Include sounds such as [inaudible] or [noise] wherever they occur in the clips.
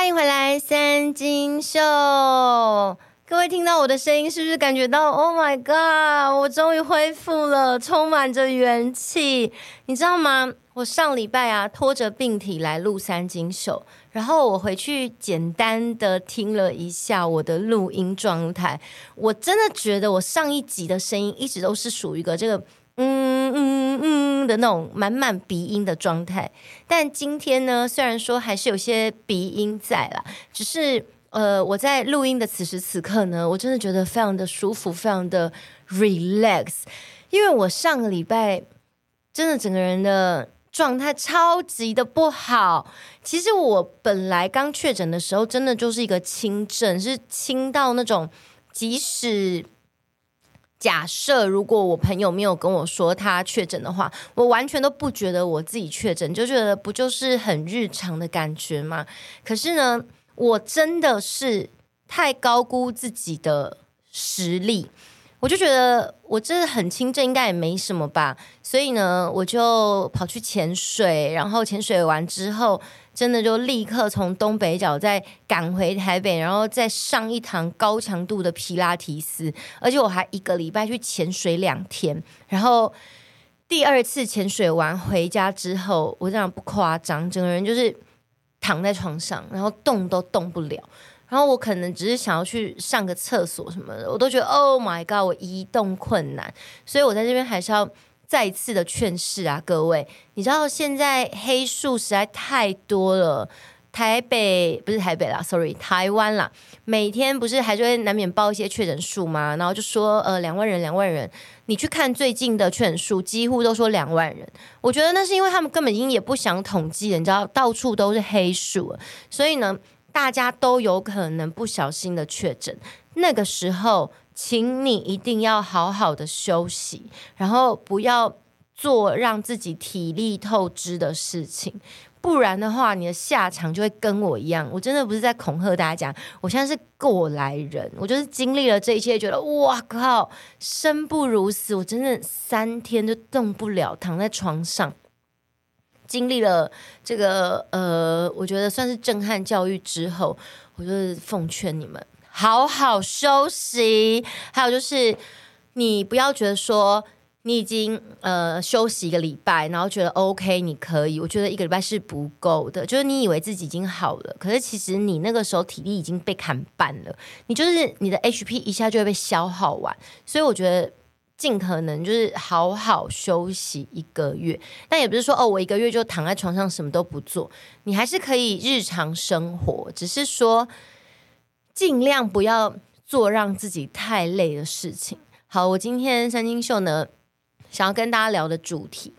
欢迎回来，三金秀。各位听到我的声音，是不是感觉到 “Oh my God”？我终于恢复了，充满着元气。你知道吗？我上礼拜啊，拖着病体来录三金秀，然后我回去简单的听了一下我的录音状态，我真的觉得我上一集的声音一直都是属于一个这个。嗯嗯嗯的那种满满鼻音的状态，但今天呢，虽然说还是有些鼻音在啦，只是呃，我在录音的此时此刻呢，我真的觉得非常的舒服，非常的 relax，因为我上个礼拜真的整个人的状态超级的不好。其实我本来刚确诊的时候，真的就是一个轻症，是轻到那种即使。假设如果我朋友没有跟我说他确诊的话，我完全都不觉得我自己确诊，就觉得不就是很日常的感觉吗？可是呢，我真的是太高估自己的实力，我就觉得我这很轻症，应该也没什么吧。所以呢，我就跑去潜水，然后潜水完之后。真的就立刻从东北角再赶回台北，然后再上一堂高强度的皮拉提斯，而且我还一个礼拜去潜水两天。然后第二次潜水完回家之后，我这样不夸张，整个人就是躺在床上，然后动都动不了。然后我可能只是想要去上个厕所什么的，我都觉得 Oh my God，我移动困难。所以我在这边还是要。再次的劝示啊，各位，你知道现在黑数实在太多了。台北不是台北啦，sorry，台湾啦，每天不是还是会难免报一些确诊数吗？然后就说呃两万人，两万人。你去看最近的确诊数，几乎都说两万人。我觉得那是因为他们根本已经也不想统计了，你知道到处都是黑数，所以呢，大家都有可能不小心的确诊。那个时候。请你一定要好好的休息，然后不要做让自己体力透支的事情，不然的话，你的下场就会跟我一样。我真的不是在恐吓大家，我现在是过来人，我就是经历了这一切，觉得哇靠，生不如死，我真的三天都动不了，躺在床上，经历了这个呃，我觉得算是震撼教育之后，我就是奉劝你们。好好休息，还有就是，你不要觉得说你已经呃休息一个礼拜，然后觉得 OK，你可以。我觉得一个礼拜是不够的，就是你以为自己已经好了，可是其实你那个时候体力已经被砍半了，你就是你的 HP 一下就会被消耗完。所以我觉得尽可能就是好好休息一个月，但也不是说哦，我一个月就躺在床上什么都不做，你还是可以日常生活，只是说。尽量不要做让自己太累的事情。好，我今天三金秀呢，想要跟大家聊的主题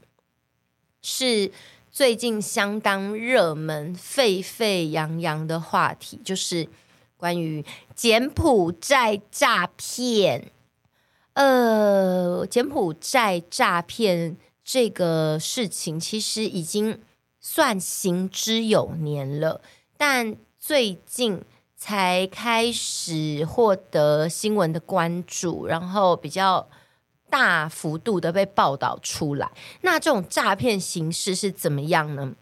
是最近相当热门、沸沸扬扬的话题，就是关于柬埔寨诈骗。呃，柬埔寨诈骗这个事情其实已经算行之有年了，但最近。才开始获得新闻的关注，然后比较大幅度的被报道出来。那这种诈骗形式是怎么样呢？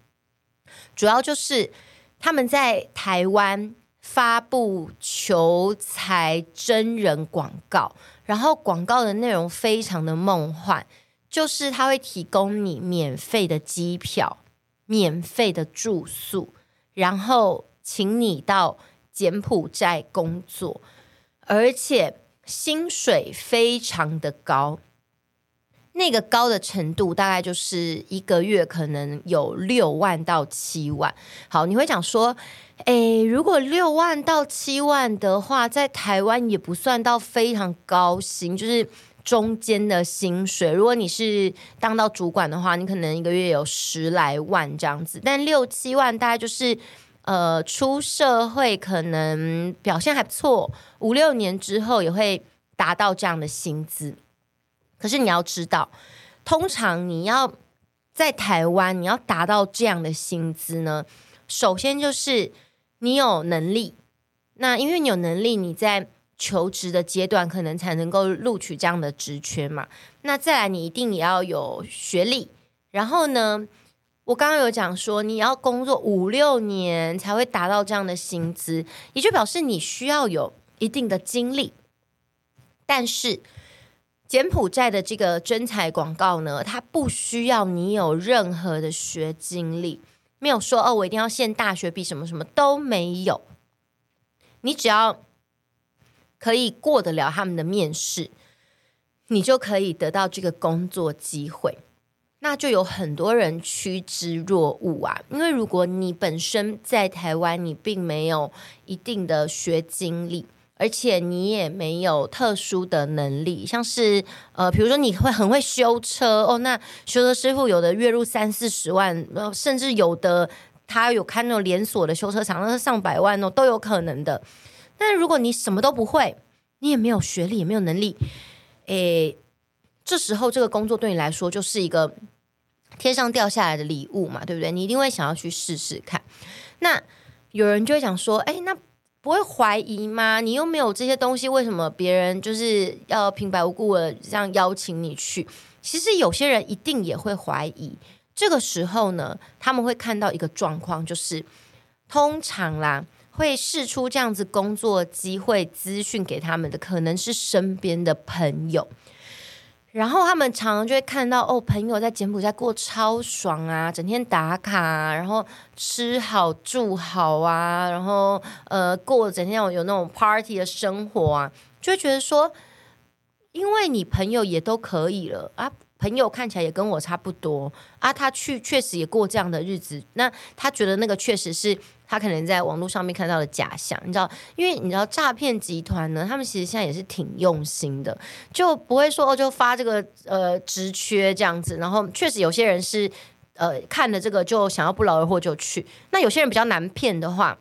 主要就是他们在台湾发布求财真人广告，然后广告的内容非常的梦幻，就是他会提供你免费的机票、免费的住宿，然后请你到。柬埔寨工作，而且薪水非常的高，那个高的程度大概就是一个月可能有六万到七万。好，你会讲说，诶，如果六万到七万的话，在台湾也不算到非常高薪，就是中间的薪水。如果你是当到主管的话，你可能一个月有十来万这样子，但六七万大概就是。呃，出社会可能表现还不错，五六年之后也会达到这样的薪资。可是你要知道，通常你要在台湾，你要达到这样的薪资呢，首先就是你有能力。那因为你有能力，你在求职的阶段可能才能够录取这样的职缺嘛。那再来，你一定也要有学历。然后呢，我刚刚有讲说，你要工作五六年才会达到这样的薪资，也就表示你需要有一定的经历。但是柬埔寨的这个征才广告呢，它不需要你有任何的学经历，没有说哦，我一定要现大学毕，什么什么都没有。你只要可以过得了他们的面试，你就可以得到这个工作机会。那就有很多人趋之若鹜啊，因为如果你本身在台湾，你并没有一定的学经历，而且你也没有特殊的能力，像是呃，比如说你会很会修车哦，那修车师傅有的月入三四十万，甚至有的他有开那种连锁的修车厂，那是上百万哦，都有可能的。但如果你什么都不会，你也没有学历，也没有能力，诶。这时候，这个工作对你来说就是一个天上掉下来的礼物嘛，对不对？你一定会想要去试试看。那有人就会想说：“哎，那不会怀疑吗？你又没有这些东西，为什么别人就是要平白无故的这样邀请你去？”其实有些人一定也会怀疑。这个时候呢，他们会看到一个状况，就是通常啦，会试出这样子工作机会资讯给他们的，可能是身边的朋友。然后他们常常就会看到哦，朋友在柬埔寨过超爽啊，整天打卡，然后吃好住好啊，然后呃过整天有有那种 party 的生活啊，就会觉得说，因为你朋友也都可以了啊。朋友看起来也跟我差不多啊，他去确实也过这样的日子，那他觉得那个确实是他可能在网络上面看到的假象，你知道？因为你知道诈骗集团呢，他们其实现在也是挺用心的，就不会说哦，就发这个呃职缺这样子，然后确实有些人是呃看了这个就想要不劳而获就去，那有些人比较难骗的话。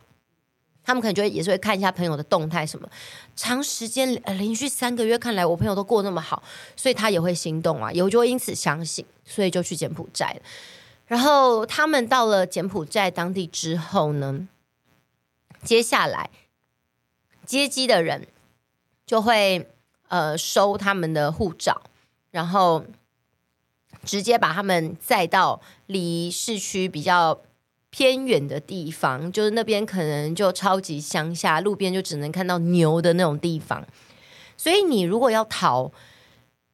他们可能就会也是会看一下朋友的动态什么，长时间呃连续三个月看来我朋友都过那么好，所以他也会心动啊，也就会因此相信，所以就去柬埔寨。然后他们到了柬埔寨当地之后呢，接下来接机的人就会呃收他们的护照，然后直接把他们载到离市区比较。偏远的地方，就是那边可能就超级乡下，路边就只能看到牛的那种地方。所以你如果要逃，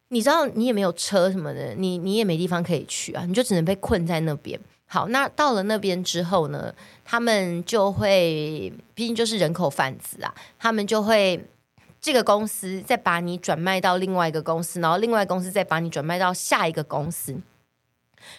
你知道你也没有车什么的，你你也没地方可以去啊，你就只能被困在那边。好，那到了那边之后呢，他们就会，毕竟就是人口贩子啊，他们就会这个公司再把你转卖到另外一个公司，然后另外公司再把你转卖到下一个公司。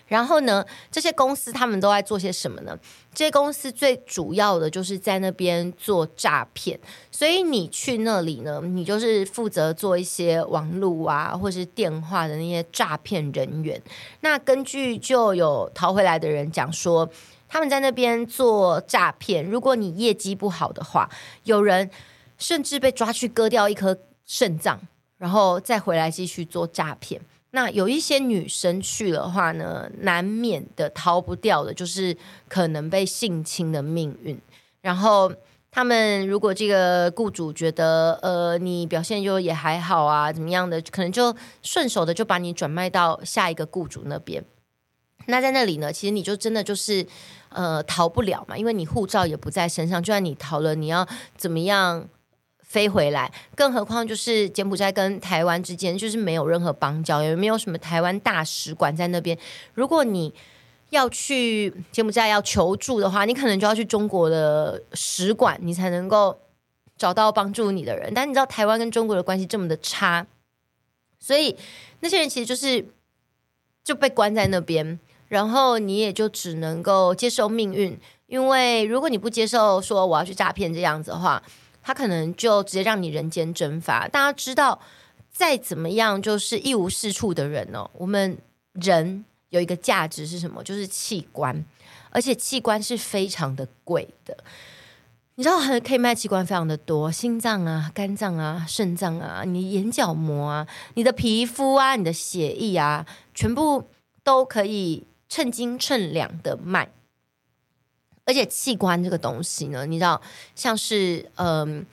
然后呢，这些公司他们都在做些什么呢？这些公司最主要的就是在那边做诈骗，所以你去那里呢，你就是负责做一些网络啊，或是电话的那些诈骗人员。那根据就有逃回来的人讲说，他们在那边做诈骗，如果你业绩不好的话，有人甚至被抓去割掉一颗肾脏，然后再回来继续做诈骗。那有一些女生去的话呢，难免的逃不掉的，就是可能被性侵的命运。然后他们如果这个雇主觉得，呃，你表现就也还好啊，怎么样的，可能就顺手的就把你转卖到下一个雇主那边。那在那里呢，其实你就真的就是呃逃不了嘛，因为你护照也不在身上，就算你逃了，你要怎么样？飞回来，更何况就是柬埔寨跟台湾之间就是没有任何邦交，也没有什么台湾大使馆在那边。如果你要去柬埔寨要求助的话，你可能就要去中国的使馆，你才能够找到帮助你的人。但你知道台湾跟中国的关系这么的差，所以那些人其实就是就被关在那边，然后你也就只能够接受命运。因为如果你不接受说我要去诈骗这样子的话，他可能就直接让你人间蒸发。大家知道，再怎么样就是一无是处的人哦。我们人有一个价值是什么？就是器官，而且器官是非常的贵的。你知道，可以卖器官非常的多，心脏啊、肝脏啊、肾脏啊、你眼角膜啊、你的皮肤啊、你的血液啊，全部都可以称斤称两的卖。而且器官这个东西呢，你知道，像是嗯、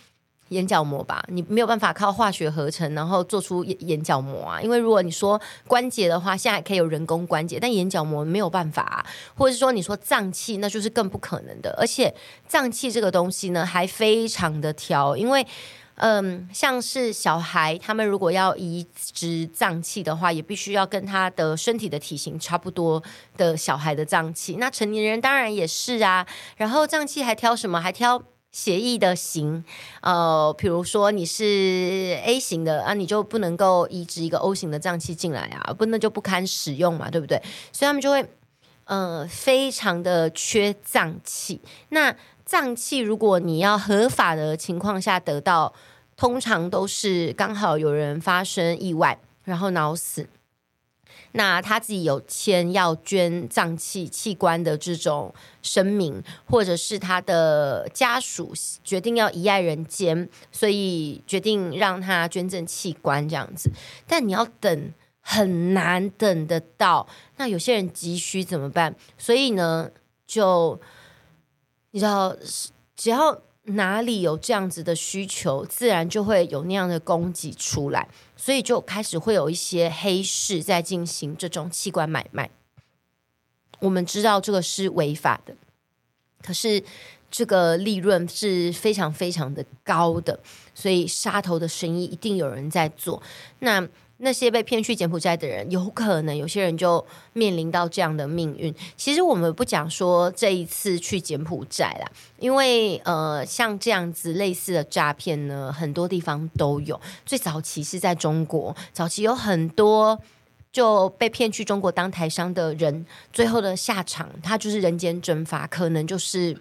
眼角膜吧，你没有办法靠化学合成然后做出眼角膜啊。因为如果你说关节的话，现在可以有人工关节，但眼角膜没有办法。或者是说你说脏器，那就是更不可能的。而且脏器这个东西呢，还非常的挑，因为。嗯，像是小孩，他们如果要移植脏器的话，也必须要跟他的身体的体型差不多的小孩的脏器。那成年人当然也是啊。然后脏器还挑什么？还挑血液的型。呃，比如说你是 A 型的啊，你就不能够移植一个 O 型的脏器进来啊，不，那就不堪使用嘛，对不对？所以他们就会呃非常的缺脏器。那脏器，如果你要合法的情况下得到，通常都是刚好有人发生意外，然后脑死，那他自己有签要捐脏器器官的这种声明，或者是他的家属决定要遗爱人间，所以决定让他捐赠器官这样子。但你要等，很难等得到。那有些人急需怎么办？所以呢，就。你知道，只要哪里有这样子的需求，自然就会有那样的供给出来，所以就开始会有一些黑市在进行这种器官买卖。我们知道这个是违法的，可是这个利润是非常非常的高的，所以杀头的生意一定有人在做。那。那些被骗去柬埔寨的人，有可能有些人就面临到这样的命运。其实我们不讲说这一次去柬埔寨啦，因为呃，像这样子类似的诈骗呢，很多地方都有。最早期是在中国，早期有很多就被骗去中国当台商的人，最后的下场他就是人间蒸发，可能就是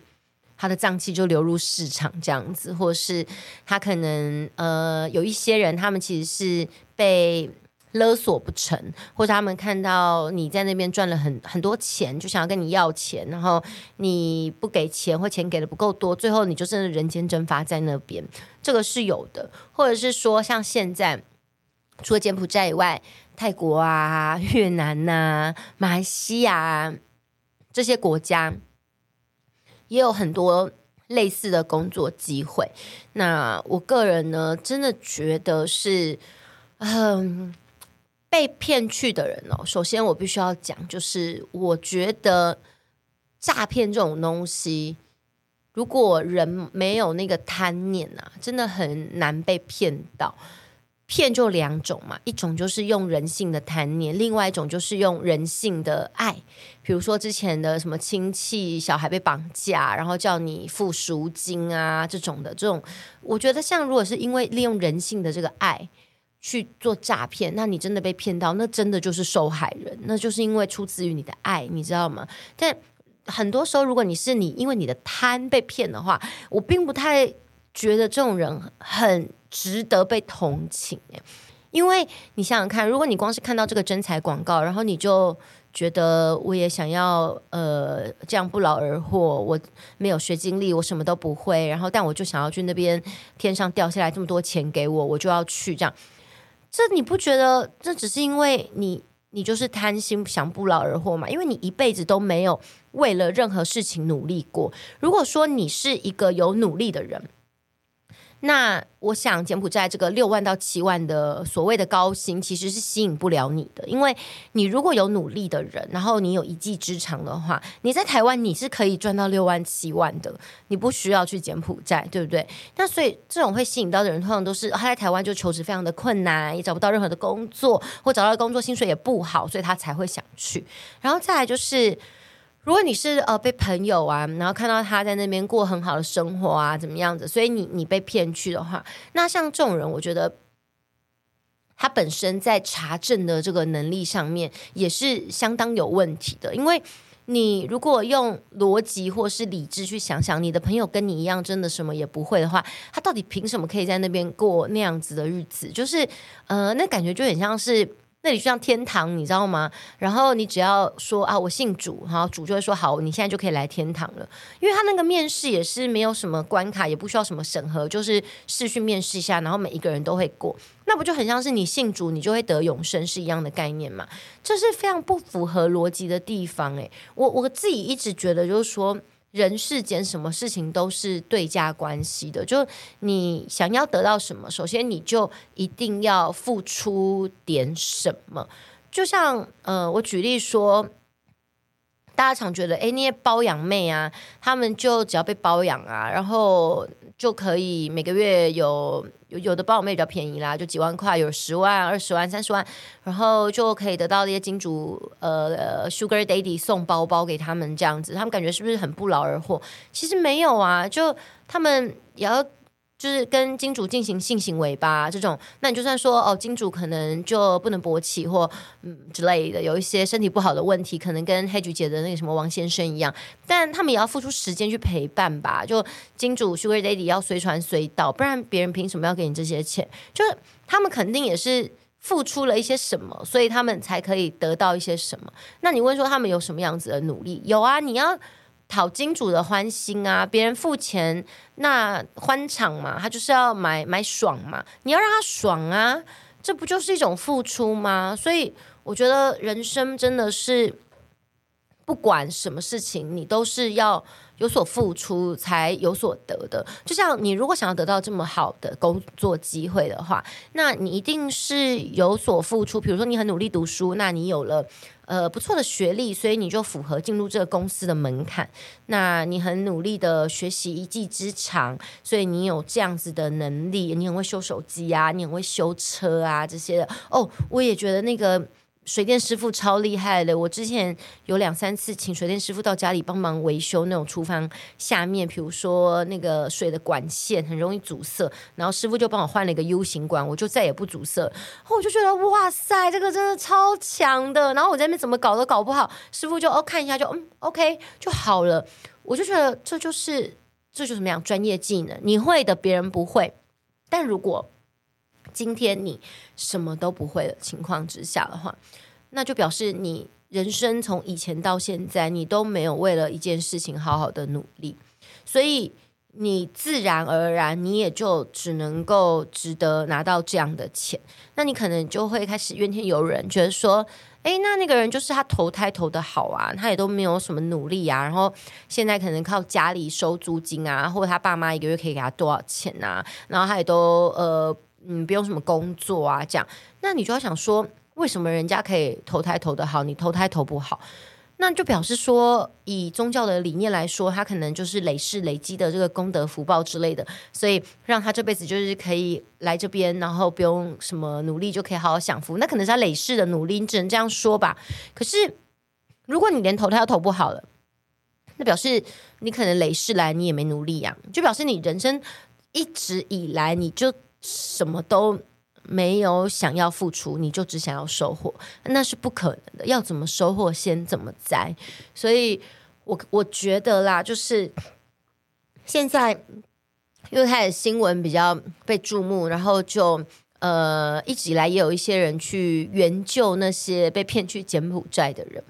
他的脏器就流入市场这样子，或是他可能呃有一些人，他们其实是。被勒索不成，或者他们看到你在那边赚了很很多钱，就想要跟你要钱，然后你不给钱或钱给的不够多，最后你就真的人间蒸发在那边，这个是有的。或者是说，像现在除了柬埔寨以外，泰国啊、越南呐、啊、马来西亚、啊、这些国家也有很多类似的工作机会。那我个人呢，真的觉得是。嗯，被骗去的人哦，首先我必须要讲，就是我觉得诈骗这种东西，如果人没有那个贪念啊，真的很难被骗到。骗就两种嘛，一种就是用人性的贪念，另外一种就是用人性的爱。比如说之前的什么亲戚小孩被绑架，然后叫你付赎金啊这种的，这种我觉得像如果是因为利用人性的这个爱。去做诈骗，那你真的被骗到，那真的就是受害人，那就是因为出自于你的爱，你知道吗？但很多时候，如果你是你因为你的贪被骗的话，我并不太觉得这种人很值得被同情。因为你想想看，如果你光是看到这个真才广告，然后你就觉得我也想要呃这样不劳而获，我没有学经历，我什么都不会，然后但我就想要去那边天上掉下来这么多钱给我，我就要去这样。这你不觉得这只是因为你你就是贪心想不劳而获嘛？因为你一辈子都没有为了任何事情努力过。如果说你是一个有努力的人。那我想，柬埔寨这个六万到七万的所谓的高薪，其实是吸引不了你的，因为你如果有努力的人，然后你有一技之长的话，你在台湾你是可以赚到六万七万的，你不需要去柬埔寨，对不对？那所以这种会吸引到的人，通常都是他在台湾就求职非常的困难，也找不到任何的工作，或找到的工作薪水也不好，所以他才会想去。然后再来就是。如果你是呃被朋友啊，然后看到他在那边过很好的生活啊，怎么样子，所以你你被骗去的话，那像这种人，我觉得他本身在查证的这个能力上面也是相当有问题的。因为你如果用逻辑或是理智去想想，你的朋友跟你一样真的什么也不会的话，他到底凭什么可以在那边过那样子的日子？就是呃，那感觉就很像是。那里就像天堂，你知道吗？然后你只要说啊，我信主，然后主就会说好，你现在就可以来天堂了。因为他那个面试也是没有什么关卡，也不需要什么审核，就是试训面试一下，然后每一个人都会过。那不就很像是你信主，你就会得永生是一样的概念嘛？这是非常不符合逻辑的地方诶。我我自己一直觉得就是说，人世间什么事情都是对价关系的，就你想要得到什么，首先你就一定要付出点什么。就像呃，我举例说，大家常觉得，哎，那些包养妹啊，他们就只要被包养啊，然后就可以每个月有。有有的包养妹比较便宜啦，就几万块，有十万、二十万、三十万，然后就可以得到那些金主呃 Sugar Daddy 送包包给他们这样子，他们感觉是不是很不劳而获？其实没有啊，就他们也要。就是跟金主进行性行为吧，这种，那你就算说哦，金主可能就不能勃起或嗯之类的，有一些身体不好的问题，可能跟黑菊姐的那个什么王先生一样，但他们也要付出时间去陪伴吧。就金主 Sugar Daddy 要随传随到，不然别人凭什么要给你这些钱？就是他们肯定也是付出了一些什么，所以他们才可以得到一些什么。那你问说他们有什么样子的努力？有啊，你要。讨金主的欢心啊，别人付钱那欢场嘛，他就是要买买爽嘛，你要让他爽啊，这不就是一种付出吗？所以我觉得人生真的是不管什么事情，你都是要有所付出才有所得的。就像你如果想要得到这么好的工作机会的话，那你一定是有所付出。比如说你很努力读书，那你有了。呃，不错的学历，所以你就符合进入这个公司的门槛。那你很努力的学习一技之长，所以你有这样子的能力，你很会修手机啊，你很会修车啊这些的。哦，我也觉得那个。水电师傅超厉害的，我之前有两三次请水电师傅到家里帮忙维修那种厨房下面，比如说那个水的管线很容易阻塞，然后师傅就帮我换了一个 U 型管，我就再也不阻塞。后我就觉得哇塞，这个真的超强的。然后我在那边怎么搞都搞不好，师傅就哦看一下就嗯 OK 就好了。我就觉得这就是这就是什么样专业技能，你会的别人不会，但如果。今天你什么都不会的情况之下的话，那就表示你人生从以前到现在，你都没有为了一件事情好好的努力，所以你自然而然你也就只能够值得拿到这样的钱。那你可能就会开始怨天尤人，觉得说，诶，那那个人就是他投胎投得好啊，他也都没有什么努力啊，然后现在可能靠家里收租金啊，或者他爸妈一个月可以给他多少钱啊，然后他也都呃。嗯，不用什么工作啊，这样，那你就要想说，为什么人家可以投胎投得好，你投胎投不好？那就表示说，以宗教的理念来说，他可能就是累世累积的这个功德福报之类的，所以让他这辈子就是可以来这边，然后不用什么努力就可以好好享福。那可能是他累世的努力，你只能这样说吧。可是，如果你连投胎都投不好了，那表示你可能累世来你也没努力呀，就表示你人生一直以来你就。什么都没有想要付出，你就只想要收获，那是不可能的。要怎么收获，先怎么栽。所以我我觉得啦，就是现在因为开始新闻比较被注目，然后就呃一直以来也有一些人去援救那些被骗去柬埔寨的人。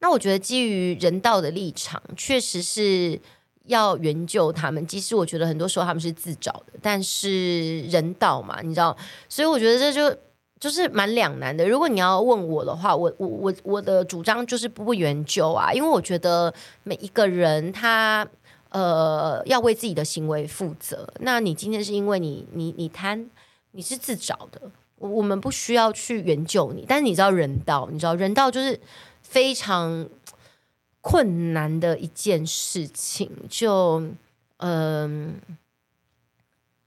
那我觉得基于人道的立场，确实是。要援救他们，其实我觉得很多时候他们是自找的，但是人道嘛，你知道，所以我觉得这就就是蛮两难的。如果你要问我的话，我我我我的主张就是不援救啊，因为我觉得每一个人他呃要为自己的行为负责。那你今天是因为你你你贪，你是自找的，我我们不需要去援救你。但是你知道人道，你知道人道就是非常。困难的一件事情，就嗯，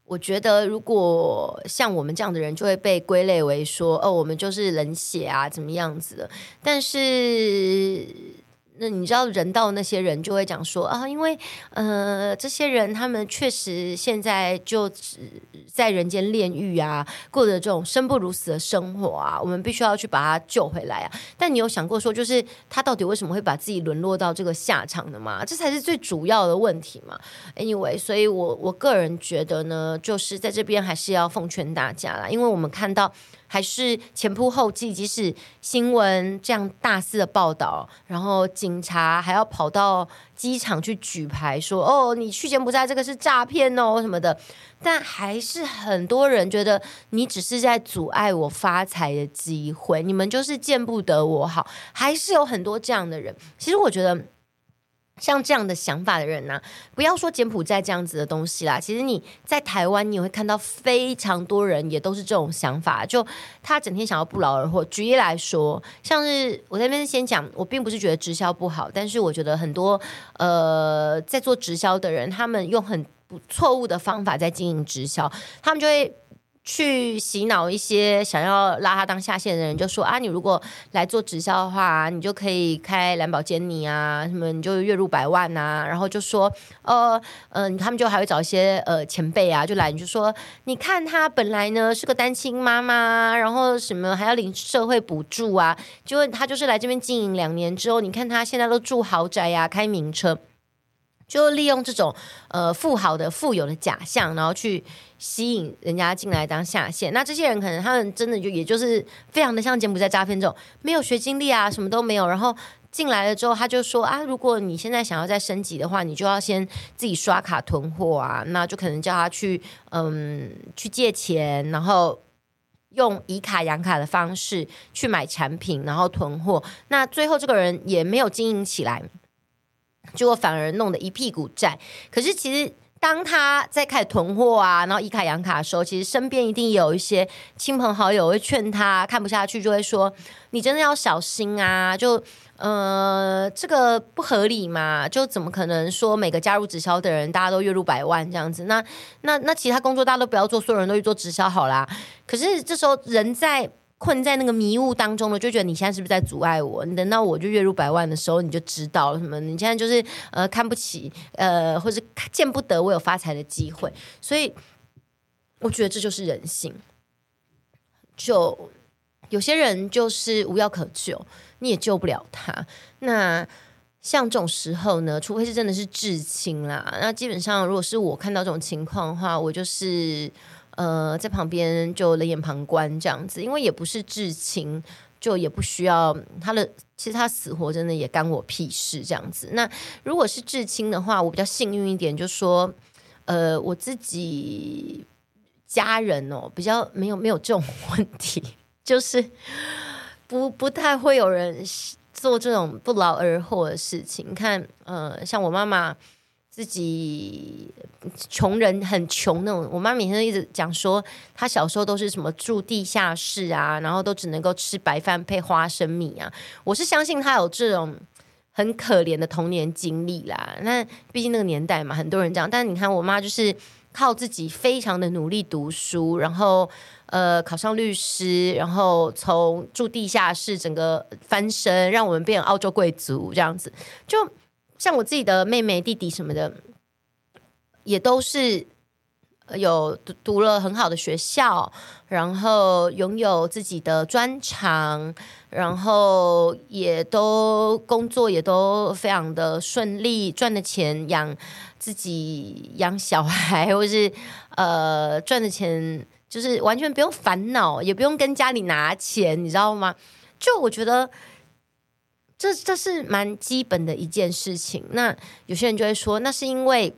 我觉得如果像我们这样的人，就会被归类为说，哦，我们就是冷血啊，怎么样子的？但是。那你知道人道那些人就会讲说啊，因为呃这些人他们确实现在就只在人间炼狱啊，过着这种生不如死的生活啊，我们必须要去把他救回来啊。但你有想过说，就是他到底为什么会把自己沦落到这个下场的吗？这才是最主要的问题嘛。Anyway，所以我我个人觉得呢，就是在这边还是要奉劝大家啦，因为我们看到。还是前仆后继，即使新闻这样大肆的报道，然后警察还要跑到机场去举牌说：“哦，你去柬埔寨这个是诈骗哦什么的。”但还是很多人觉得你只是在阻碍我发财的机会，你们就是见不得我好。还是有很多这样的人。其实我觉得像这样的想法的人呢、不要说柬埔寨这样子的东西啦，其实你在台湾，你会看到非常多人也都是这种想法，就他整天想要不劳而获。举例来说，像是我在那边先讲，我并不是觉得直销不好，但是我觉得很多呃在做直销的人，他们用很错误的方法在经营直销，他们就会。去洗脑一些想要拉他当下线的人，就说啊，你如果来做直销的话，你就可以开蓝宝坚尼啊，什么你就月入百万啊，然后就说，呃，嗯、呃，他们就还会找一些呃前辈啊，就来你就说，你看他本来呢是个单亲妈妈，然后什么还要领社会补助啊，就他就是来这边经营两年之后，你看他现在都住豪宅呀、开名车。就利用这种呃富豪的富有的假象，然后去吸引人家进来当下线。那这些人可能他们真的就也就是非常的像柬埔寨诈骗这种，没有学经历啊，什么都没有。然后进来了之后，他就说啊，如果你现在想要再升级的话，你就要先自己刷卡囤货啊。那就可能叫他去嗯去借钱，然后用以卡养卡的方式去买产品，然后囤货。那最后这个人也没有经营起来。结果反而弄得一屁股债。可是其实当他在开始囤货啊，然后以卡养卡的时候，其实身边一定有一些亲朋好友会劝他，看不下去就会说：“你真的要小心啊！”就呃，这个不合理嘛？[laughs] 就怎么可能说每个加入直销的人大家都月入百万这样子？那那那其他工作大家都不要做，所有人都去做直销好啦。可是这时候人在。困在那个迷雾当中了，就觉得你现在是不是在阻碍我？你等到我就月入百万的时候，你就知道了什么？你现在就是呃看不起呃，或是见不得我有发财的机会，所以我觉得这就是人性。就有些人就是无药可救，你也救不了他。那像这种时候呢，除非是真的是至亲啦，那基本上如果是我看到这种情况的话，我就是。呃，在旁边就冷眼旁观这样子，因为也不是至亲，就也不需要他的，其实他死活真的也干我屁事这样子。那如果是至亲的话，我比较幸运一点，就说，呃，我自己家人哦，比较没有没有这种 [laughs] 问题，就是不不太会有人做这种不劳而获的事情。你看，呃，像我妈妈。自己穷人很穷那种，我妈每天都一直讲说，她小时候都是什么住地下室啊，然后都只能够吃白饭配花生米啊。我是相信她有这种很可怜的童年经历啦。那毕竟那个年代嘛，很多人这样。但你看，我妈就是靠自己非常的努力读书，然后呃考上律师，然后从住地下室整个翻身，让我们变澳洲贵族这样子，就。像我自己的妹妹、弟弟什么的，也都是有读读了很好的学校，然后拥有自己的专长，然后也都工作也都非常的顺利，赚的钱养自己、养小孩，[laughs] 或是呃赚的钱就是完全不用烦恼，也不用跟家里拿钱，你知道吗？就我觉得。这这是蛮基本的一件事情。那有些人就会说，那是因为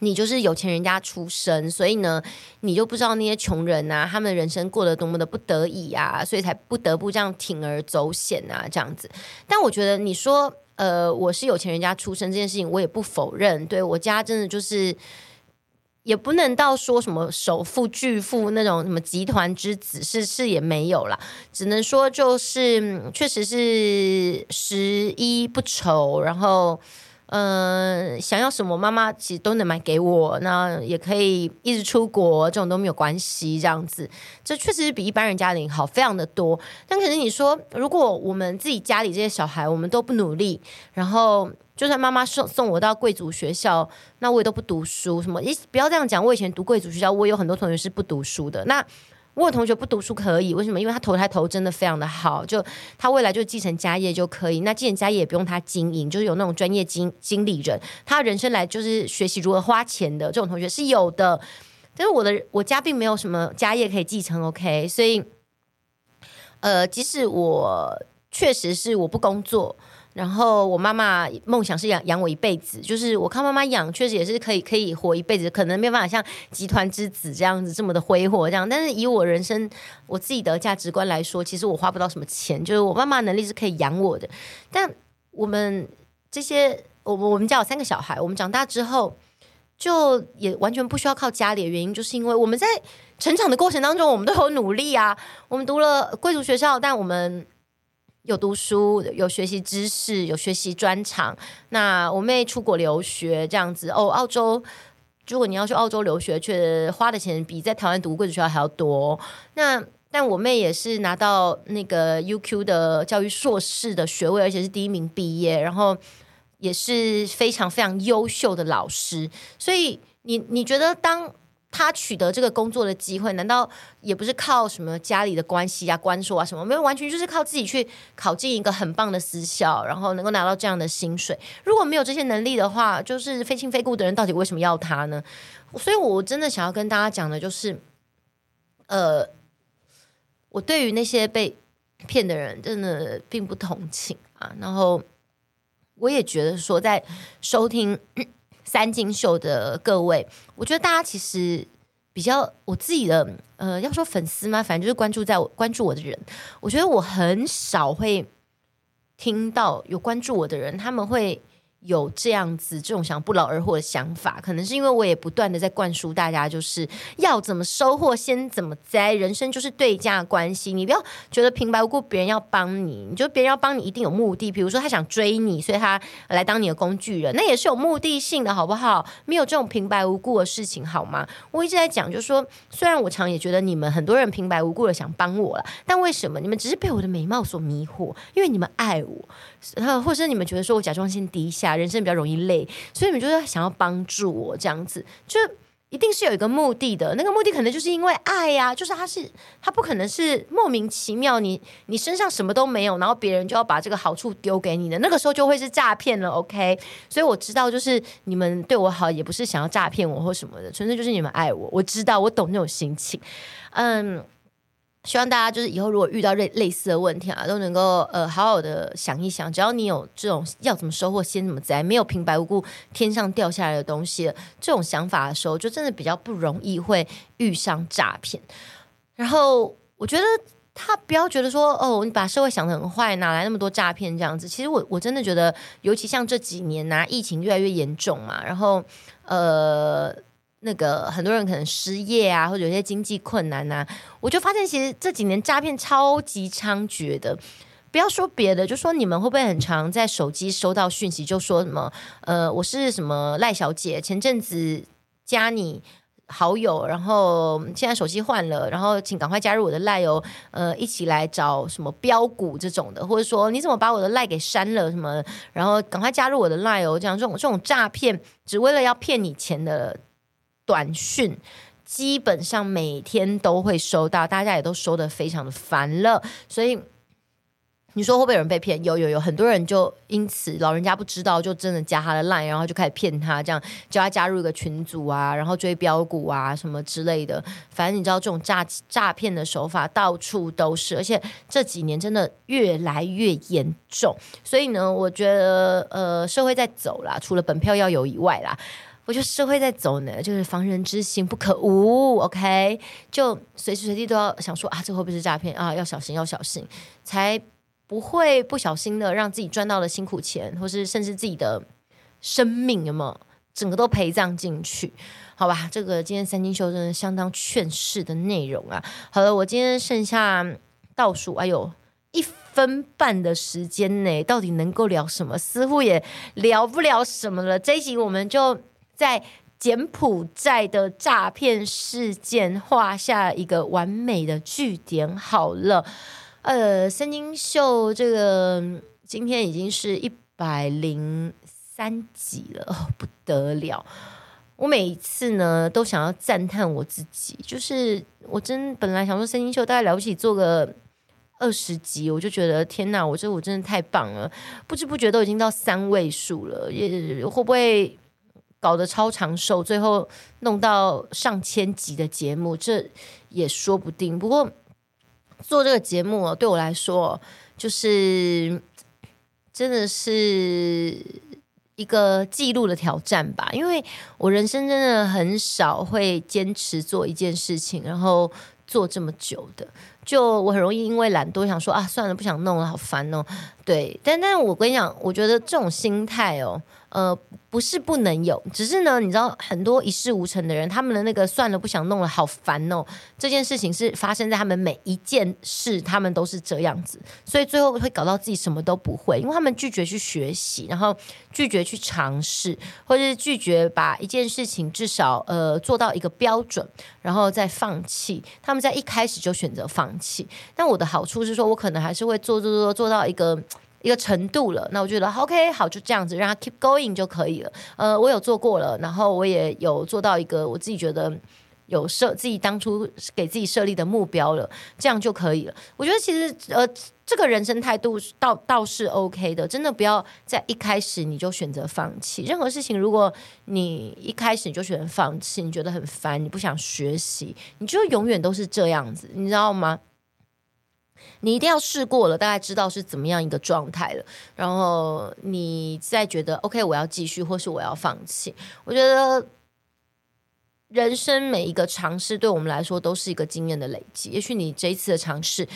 你就是有钱人家出身，所以呢，你就不知道那些穷人啊，他们的人生过得多么的不得已啊，所以才不得不这样铤而走险啊，这样子。但我觉得你说，呃，我是有钱人家出身这件事情，我也不否认。对，我家真的就是。也不能到说什么首富巨富那种什么集团之子是是也没有啦，只能说就是确实是十一不愁，然后嗯、想要什么妈妈其实都能买给我，那也可以一直出国，这种都没有关系，这样子，这确实是比一般人家庭好非常的多。但可是你说，如果我们自己家里这些小孩，我们都不努力，然后。就算妈妈送送我到贵族学校，那我也都不读书。什么？咦，不要这样讲。我以前读贵族学校，我有很多同学是不读书的。那我有同学不读书可以，为什么？因为他投胎投真的非常的好，就他未来就继承家业就可以。那继承家业也不用他经营，就是有那种专业经经理人，他人生来就是学习如何花钱的。这种同学是有的。但是我的我家并没有什么家业可以继承，OK？所以，呃，即使我确实是我不工作。然后我妈妈梦想是养养我一辈子，就是我靠妈妈养，确实也是可以可以活一辈子，可能没办法像集团之子这样子这么的挥霍这样。但是以我人生我自己的价值观来说，其实我花不到什么钱，就是我妈妈能力是可以养我的。但我们这些我我们家有三个小孩，我们长大之后就也完全不需要靠家里的原因，就是因为我们在成长的过程当中，我们都有努力啊。我们读了贵族学校，但我们有读书，有学习知识，有学习专长。那我妹出国留学这样子哦，澳洲。如果你要去澳洲留学，却花的钱比在台湾读贵族学校还要多。那但我妹也是拿到那个 UQ 的教育硕士的学位，而且是第一名毕业，然后也是非常非常优秀的老师。所以你你觉得当？他取得这个工作的机会，难道也不是靠什么家里的关系啊、关说啊什么？没有，完全就是靠自己去考进一个很棒的私校，然后能够拿到这样的薪水。如果没有这些能力的话，就是非亲非故的人到底为什么要他呢？所以我真的想要跟大家讲的就是，呃，我对于那些被骗的人真的并不同情啊。然后我也觉得说，在收听。三金秀的各位，我觉得大家其实比较我自己的呃，要说粉丝吗？反正就是关注在我关注我的人，我觉得我很少会听到有关注我的人，他们会。有这样子这种想不劳而获的想法，可能是因为我也不断的在灌输大家，就是要怎么收获先怎么栽，人生就是对价关系。你不要觉得平白无故别人要帮你，你觉得别人要帮你一定有目的，比如说他想追你，所以他来当你的工具人，那也是有目的性的，好不好？没有这种平白无故的事情，好吗？我一直在讲，就是说，虽然我常也觉得你们很多人平白无故的想帮我了，但为什么你们只是被我的美貌所迷惑？因为你们爱我。或者你们觉得说我甲状腺低下，人生比较容易累，所以你们就是想要帮助我这样子，就一定是有一个目的的。那个目的可能就是因为爱呀，就是他是他不可能是莫名其妙，你你身上什么都没有，然后别人就要把这个好处丢给你的，那个时候就会是诈骗了。OK，所以我知道，就是你们对我好，也不是想要诈骗我或什么的，纯粹就是你们爱我。我知道，我懂那种心情，嗯。希望大家就是以后如果遇到类类似的问题啊，都能够呃好好的想一想。只要你有这种要怎么收获先怎么栽，没有平白无故天上掉下来的东西，这种想法的时候，就真的比较不容易会遇上诈骗。然后我觉得他不要觉得说哦，你把社会想得很坏，哪来那么多诈骗这样子？其实我我真的觉得，尤其像这几年呐、啊，疫情越来越严重嘛，然后呃。那个很多人可能失业啊，或者有些经济困难呐、啊，我就发现其实这几年诈骗超级猖獗的。不要说别的，就说你们会不会很常在手机收到讯息，就说什么呃，我是什么赖小姐，前阵子加你好友，然后现在手机换了，然后请赶快加入我的赖哦，呃，一起来找什么标股这种的，或者说你怎么把我的赖给删了什么，然后赶快加入我的赖哦，这样这种这种诈骗，只为了要骗你钱的。短讯基本上每天都会收到，大家也都收得非常的烦了。所以你说会不会有人被骗？有有有，很多人就因此老人家不知道，就真的加他的 line，然后就开始骗他，这样叫他加入一个群组啊，然后追标股啊什么之类的。反正你知道这种诈诈骗的手法到处都是，而且这几年真的越来越严重。所以呢，我觉得呃，社会在走啦，除了本票要有以外啦。我觉得社会在走呢，就是防人之心不可无。OK，就随时随地都要想说啊，这会不会是诈骗啊？要小心，要小心，才不会不小心的让自己赚到了辛苦钱，或是甚至自己的生命有没有整个都陪葬进去？好吧，这个今天三金秀真的相当劝世的内容啊。好了，我今天剩下倒数，哎呦，一分半的时间内，到底能够聊什么？似乎也聊不了什么了。这一集我们就。在柬埔寨的诈骗事件画下一个完美的句点。好了，呃，三金秀这个今天已经是一百零三集了，哦，不得了！我每一次呢都想要赞叹我自己，就是我真本来想说三金秀大概了不起做个二十集，我就觉得天哪，我这我真的太棒了，不知不觉都已经到三位数了，也会不会？搞得超长寿，最后弄到上千集的节目，这也说不定。不过做这个节目对我来说，就是真的是一个记录的挑战吧。因为我人生真的很少会坚持做一件事情，然后做这么久的。就我很容易因为懒惰想说啊，算了，不想弄了，好烦哦。对，但但我跟你讲，我觉得这种心态哦。呃，不是不能有，只是呢，你知道很多一事无成的人，他们的那个算了，不想弄了，好烦哦。这件事情是发生在他们每一件事，他们都是这样子，所以最后会搞到自己什么都不会，因为他们拒绝去学习，然后拒绝去尝试，或者是拒绝把一件事情至少呃做到一个标准，然后再放弃。他们在一开始就选择放弃。但我的好处是说，我可能还是会做做做做到一个。一个程度了，那我觉得 OK 好，就这样子让他 keep going 就可以了。呃，我有做过了，然后我也有做到一个我自己觉得有设自己当初给自己设立的目标了，这样就可以了。我觉得其实呃，这个人生态度倒倒是 OK 的，真的不要在一开始你就选择放弃任何事情。如果你一开始你就选择放弃，你觉得很烦，你不想学习，你就永远都是这样子，你知道吗？你一定要试过了，大概知道是怎么样一个状态了，然后你再觉得 OK，我要继续，或是我要放弃。我觉得人生每一个尝试，对我们来说都是一个经验的累积。也许你这一次的尝试，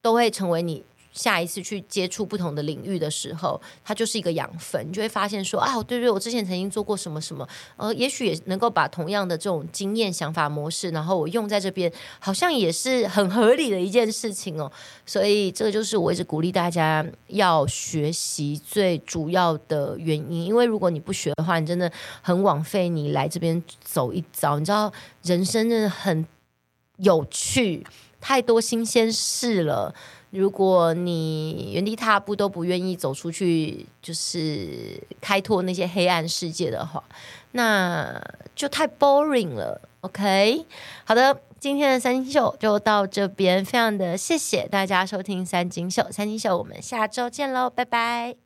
都会成为你。下一次去接触不同的领域的时候，它就是一个养分，你就会发现说啊，对对，我之前曾经做过什么什么，呃，也许也能够把同样的这种经验、想法模式，然后我用在这边，好像也是很合理的一件事情哦。所以这个就是我一直鼓励大家要学习最主要的原因，因为如果你不学的话，你真的很枉费你来这边走一遭。你知道，人生真的很有趣，太多新鲜事了。如果你原地踏步都不愿意走出去，就是开拓那些黑暗世界的话，那就太 boring 了。OK，好的，今天的三金秀就到这边，非常的谢谢大家收听三金秀，三金秀，我们下周见喽，拜拜。